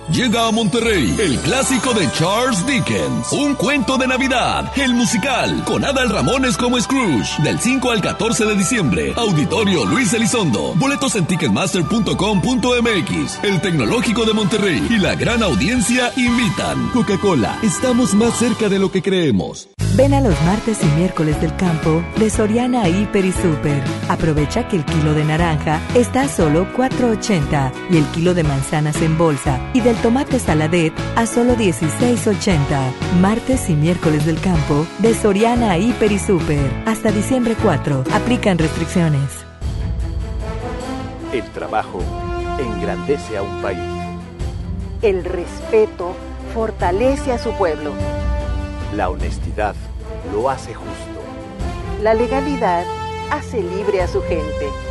Llega a Monterrey el clásico de Charles Dickens, Un cuento de Navidad, el musical, con Adal Ramones como Scrooge, del 5 al 14 de diciembre. Auditorio Luis Elizondo. Boletos en ticketmaster.com.mx. El Tecnológico de Monterrey y la gran audiencia invitan. Coca-Cola, estamos más cerca de lo que creemos. Ven a los martes y miércoles del campo de Soriana Hiper y Super. Aprovecha que el kilo de naranja está a solo 4.80 y el kilo de manzanas en bolsa y del tomate saladet a solo 16.80. Martes y miércoles del campo de Soriana Hiper y Super. Hasta diciembre 4. Aplican restricciones. El trabajo engrandece a un país. El respeto fortalece a su pueblo. La honestidad lo hace justo. La legalidad hace libre a su gente.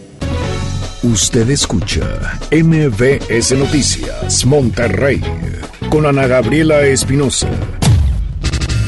Usted escucha MBS Noticias Monterrey con Ana Gabriela Espinosa.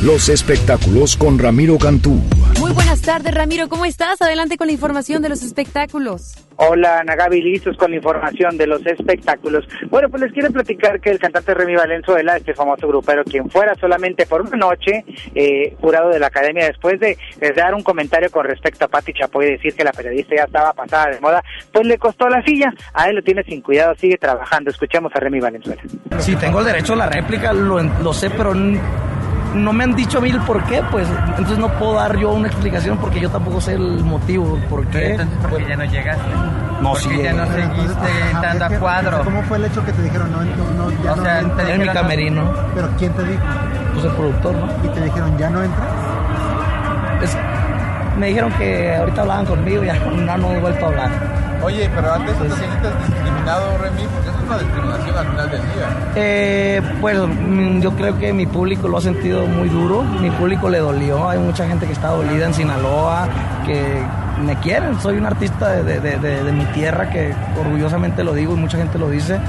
Los espectáculos con Ramiro Cantú. Muy buenas tardes, Ramiro. ¿Cómo estás? Adelante con la información de los espectáculos. Hola, Ana Gaby, listos con la información de los espectáculos. Bueno, pues les quiero platicar que el cantante Remy Valenzuela, este famoso grupero, quien fuera solamente por una noche eh, jurado de la academia después de, dar un comentario con respecto a Patti Chapoy y decir que la periodista ya estaba pasada de moda, pues le costó la silla. A él lo tiene sin cuidado, sigue trabajando. Escuchemos a Remy Valenzuela. Sí, tengo el derecho a la réplica, lo, lo sé, pero no me han dicho a mí el por qué, pues entonces no puedo dar yo una explicación porque yo tampoco sé el motivo por qué. Entonces, ¿por qué ya no llegaste? No, porque sí. ya no seguiste entrando a cuadro. ¿Cómo fue el hecho que te dijeron no? no ya o sea, no, en mi camerino. ¿Pero quién te dijo? Pues el productor, ¿no? ¿Y te dijeron ya no entras? Es, me dijeron que ahorita hablaban conmigo y ya no, no he vuelto a hablar. Oye, pero antes te sientes discriminado, Remy, porque eso es una discriminación al final del día. Eh, pues mm, yo creo que mi público lo ha sentido muy duro, mi público le dolió, hay mucha gente que está dolida en Sinaloa, que me quieren, soy un artista de, de, de, de mi tierra que orgullosamente lo digo y mucha gente lo dice.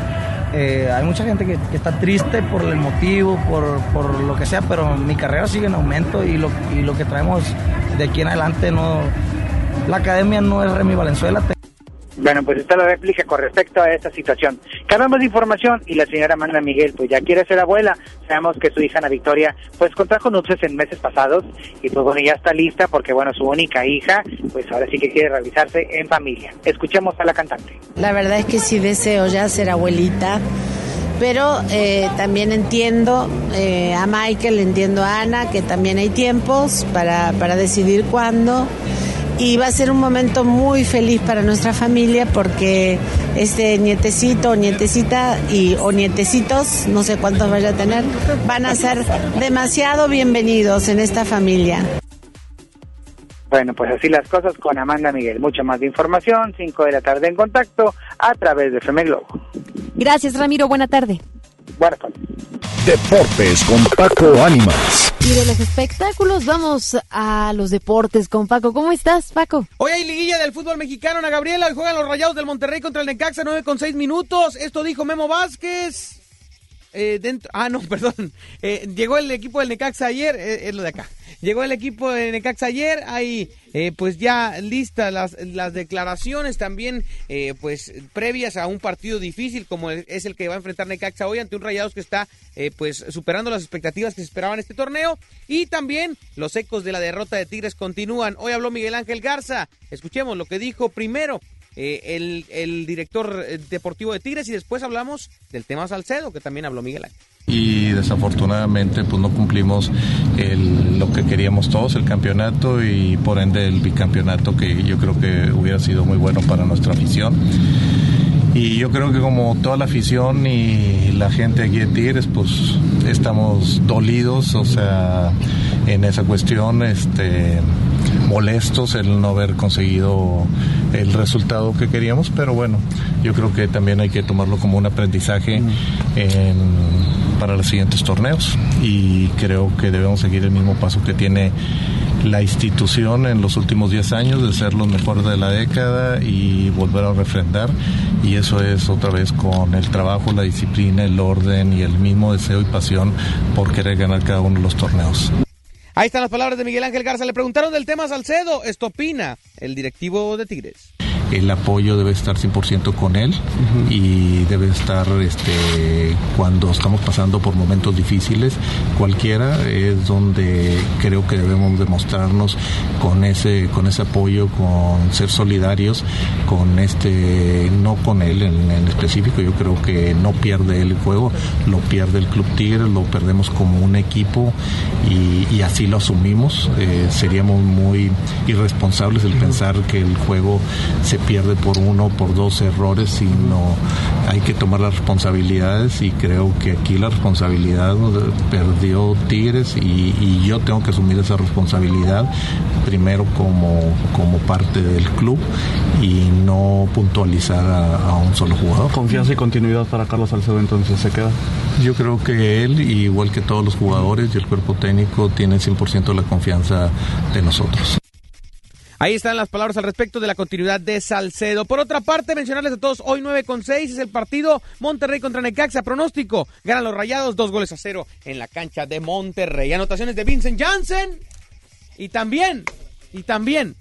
Eh, hay mucha gente que, que, está triste por el motivo, por, por, lo que sea, pero mi carrera sigue en aumento y lo, y lo que traemos de aquí en adelante no... La academia no es Remy Valenzuela. Bueno, pues esta es la réplica con respecto a esta situación. Cambiamos de información y la señora Amanda Miguel pues ya quiere ser abuela. Sabemos que su hija Ana Victoria pues contrajo nupcias en meses pasados y pues bueno, ya está lista porque bueno, su única hija pues ahora sí que quiere realizarse en familia. Escuchemos a la cantante. La verdad es que sí deseo ya ser abuelita. Pero eh, también entiendo eh, a Michael, entiendo a Ana, que también hay tiempos para, para decidir cuándo y va a ser un momento muy feliz para nuestra familia porque este nietecito o nietecita y o nietecitos, no sé cuántos vaya a tener, van a ser demasiado bienvenidos en esta familia. Bueno, pues así las cosas con Amanda Miguel. Mucha más de información, 5 de la tarde en contacto a través de FM Globo. Gracias, Ramiro. Buena tarde. Buenas tardes. Deportes con Paco Ánimas. Y de los espectáculos vamos a los deportes con Paco. ¿Cómo estás, Paco? Hoy hay liguilla del fútbol mexicano, Ana Gabriela. Hoy juegan los Rayados del Monterrey contra el Necaxa, 9 con 6 minutos. Esto dijo Memo Vázquez. Eh, dentro. Ah, no, perdón. Eh, llegó el equipo del Necaxa ayer, eh, es lo de acá. Llegó el equipo del Necaxa ayer, hay eh, pues ya listas las, las declaraciones también pues previas a un partido difícil como es el que va a enfrentar Necaxa hoy ante un Rayados que está pues superando las expectativas que se esperaban este torneo y también los ecos de la derrota de Tigres continúan. Hoy habló Miguel Ángel Garza, escuchemos lo que dijo primero eh, el, el director eh, deportivo de Tigres y después hablamos del tema Salcedo que también habló Miguel Ángel. y desafortunadamente pues no cumplimos el- lo que queríamos todos, el campeonato y por ende el bicampeonato que yo creo que hubiera sido muy bueno para nuestra afición. Y yo creo que como toda la afición y la gente aquí en Tigres, pues estamos dolidos, o sea, en esa cuestión, este, molestos el no haber conseguido el resultado que queríamos, pero bueno, yo creo que también hay que tomarlo como un aprendizaje en- para los siguientes torneos. Y creo que debemos seguir el mismo paso que tiene la institución en los últimos 10 años de ser los mejores de la década y volver a refrendar y eso es otra vez con el trabajo, la disciplina, el orden y el mismo deseo y pasión por querer ganar cada uno de los torneos. Ahí están las palabras de Miguel Ángel Garza. Le preguntaron del tema Salcedo. Esto opina el directivo de Tigres. El apoyo debe estar 100% con él y debe estar este cuando estamos pasando por momentos difíciles cualquiera es donde creo que debemos demostrarnos con ese con ese apoyo con ser solidarios con este no con él en, en específico. Yo creo que no pierde él el juego lo pierde el club Tigre lo perdemos como un equipo y, y así lo asumimos. Eh, seríamos muy irresponsables el pensar que el juego se pierde por uno por dos errores sino hay que tomar las responsabilidades y creo que aquí la responsabilidad perdió Tigres y, y yo tengo que asumir esa responsabilidad primero como, como parte del club y no puntualizar a, a un solo jugador. Confianza y continuidad para Carlos Salcedo entonces se queda. Yo creo que él, igual que todos los jugadores y el cuerpo técnico, tienen 100% la confianza de nosotros. Ahí están las palabras al respecto de la continuidad de Salcedo. Por otra parte, mencionarles a todos, hoy 9 con 6 es el partido Monterrey contra Necaxa. Pronóstico, ganan los rayados, dos goles a cero en la cancha de Monterrey. Anotaciones de Vincent Janssen y también, y también,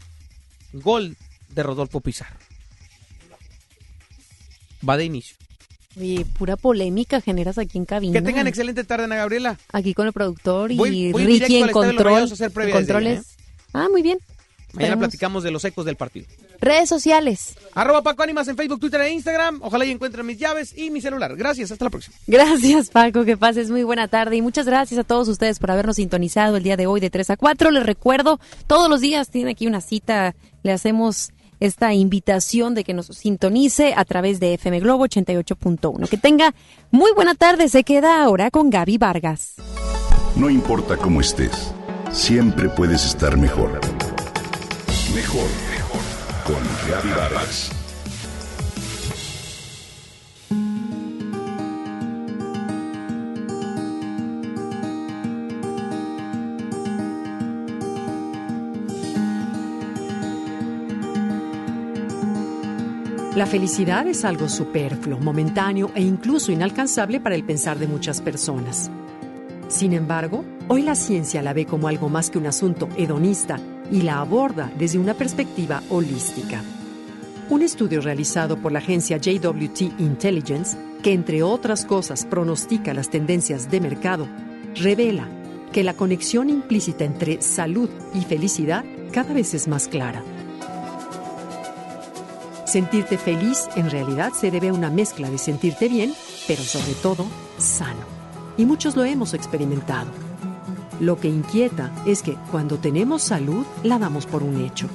gol de Rodolfo Pizarro. Va de inicio. Oye, pura polémica generas aquí en cabina. Que tengan excelente tarde, Ana Gabriela. Aquí con el productor y Voy- voy Ricky en control. A hacer controles. Ah, muy bien. Mañana Esperemos. platicamos de los ecos del partido. Redes sociales. Arroba Paco Ánimas en Facebook, Twitter e Instagram. Ojalá y encuentren mis llaves y mi celular. Gracias, hasta la próxima. Gracias, Paco, que pases muy buena tarde y muchas gracias a todos ustedes por habernos sintonizado el día de hoy de 3 a 4. Les recuerdo, todos los días tiene aquí una cita, le hacemos esta invitación de que nos sintonice a través de FM Globo 88.1. Que tenga muy buena tarde, se queda ahora con Gaby Vargas. No importa cómo estés, siempre puedes estar mejor. Mejor, mejor. Con Gaby. La felicidad es algo superfluo, momentáneo e incluso inalcanzable para el pensar de muchas personas. Sin embargo, hoy la ciencia la ve como algo más que un asunto hedonista y la aborda desde una perspectiva holística. Un estudio realizado por la agencia JWT Intelligence, que entre otras cosas pronostica las tendencias de mercado, revela que la conexión implícita entre salud y felicidad cada vez es más clara. Sentirte feliz en realidad se debe a una mezcla de sentirte bien, pero sobre todo sano. Y muchos lo hemos experimentado. Lo que inquieta es que cuando tenemos salud la damos por un hecho.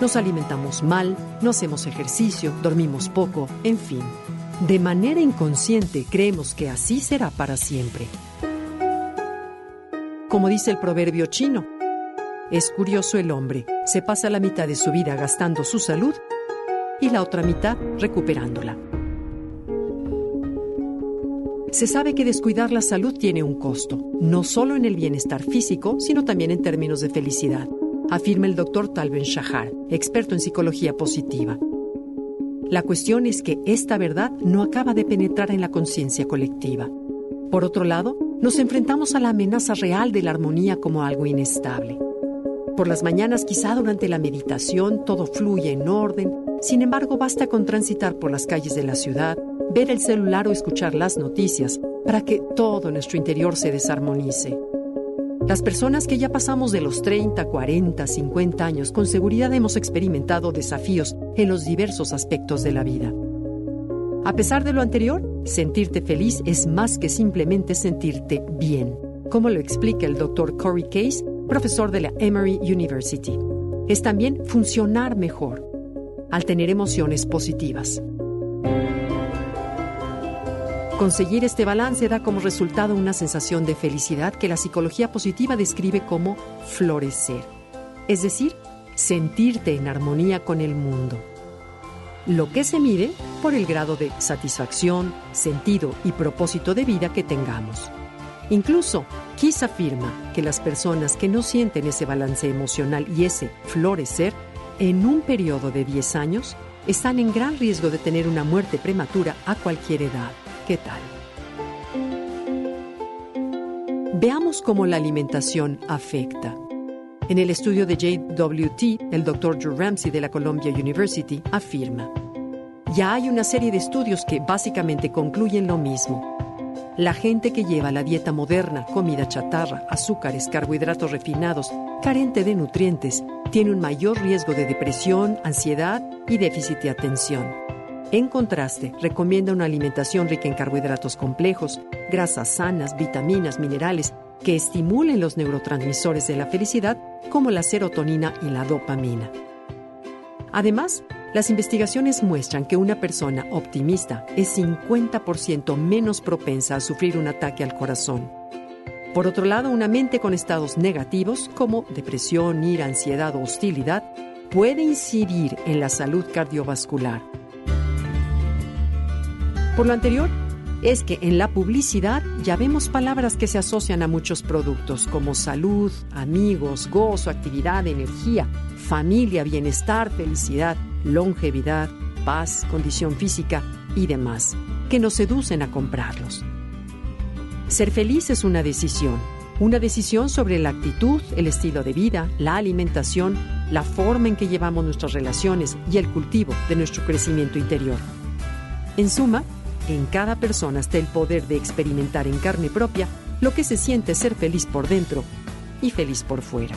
Nos alimentamos mal, no hacemos ejercicio, dormimos poco, en fin. De manera inconsciente creemos que así será para siempre. Como dice el proverbio chino, es curioso el hombre, se pasa la mitad de su vida gastando su salud y la otra mitad recuperándola. Se sabe que descuidar la salud tiene un costo, no solo en el bienestar físico, sino también en términos de felicidad, afirma el doctor Talben Shahar, experto en psicología positiva. La cuestión es que esta verdad no acaba de penetrar en la conciencia colectiva. Por otro lado, nos enfrentamos a la amenaza real de la armonía como algo inestable. Por las mañanas, quizá durante la meditación, todo fluye en orden, sin embargo, basta con transitar por las calles de la ciudad, ver el celular o escuchar las noticias para que todo nuestro interior se desarmonice. Las personas que ya pasamos de los 30, 40, 50 años con seguridad hemos experimentado desafíos en los diversos aspectos de la vida. A pesar de lo anterior, sentirte feliz es más que simplemente sentirte bien, como lo explica el Dr. Corey Case, profesor de la Emory University. Es también funcionar mejor, al tener emociones positivas. Conseguir este balance da como resultado una sensación de felicidad que la psicología positiva describe como florecer, es decir, sentirte en armonía con el mundo. Lo que se mide por el grado de satisfacción, sentido y propósito de vida que tengamos. Incluso, Kiss afirma que las personas que no sienten ese balance emocional y ese florecer, en un periodo de 10 años, están en gran riesgo de tener una muerte prematura a cualquier edad. ¿Qué tal? Veamos cómo la alimentación afecta. En el estudio de JWT, el Dr. Drew Ramsey de la Columbia University afirma, ya hay una serie de estudios que básicamente concluyen lo mismo. La gente que lleva la dieta moderna, comida chatarra, azúcares, carbohidratos refinados, carente de nutrientes, tiene un mayor riesgo de depresión, ansiedad y déficit de atención. En contraste, recomienda una alimentación rica en carbohidratos complejos, grasas sanas, vitaminas, minerales que estimulen los neurotransmisores de la felicidad como la serotonina y la dopamina. Además, las investigaciones muestran que una persona optimista es 50% menos propensa a sufrir un ataque al corazón. Por otro lado, una mente con estados negativos como depresión, ira, ansiedad o hostilidad puede incidir en la salud cardiovascular por lo anterior, es que en la publicidad ya vemos palabras que se asocian a muchos productos como salud, amigos, gozo, actividad, energía, familia, bienestar, felicidad, longevidad, paz, condición física y demás, que nos seducen a comprarlos. Ser feliz es una decisión, una decisión sobre la actitud, el estilo de vida, la alimentación, la forma en que llevamos nuestras relaciones y el cultivo de nuestro crecimiento interior. En suma, en cada persona está el poder de experimentar en carne propia lo que se siente ser feliz por dentro y feliz por fuera.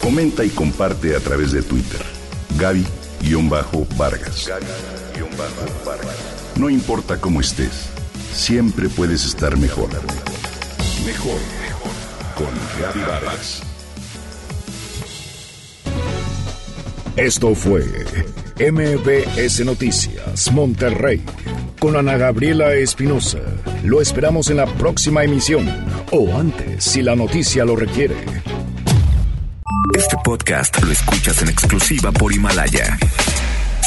Comenta y comparte a través de Twitter. Gaby-Vargas. Gaby-Vargas. No importa cómo estés, siempre puedes estar mejor. Mejor, mejor. Con Reavivadas. Esto fue MBS Noticias Monterrey con Ana Gabriela Espinosa. Lo esperamos en la próxima emisión o antes si la noticia lo requiere. Este podcast lo escuchas en exclusiva por Himalaya.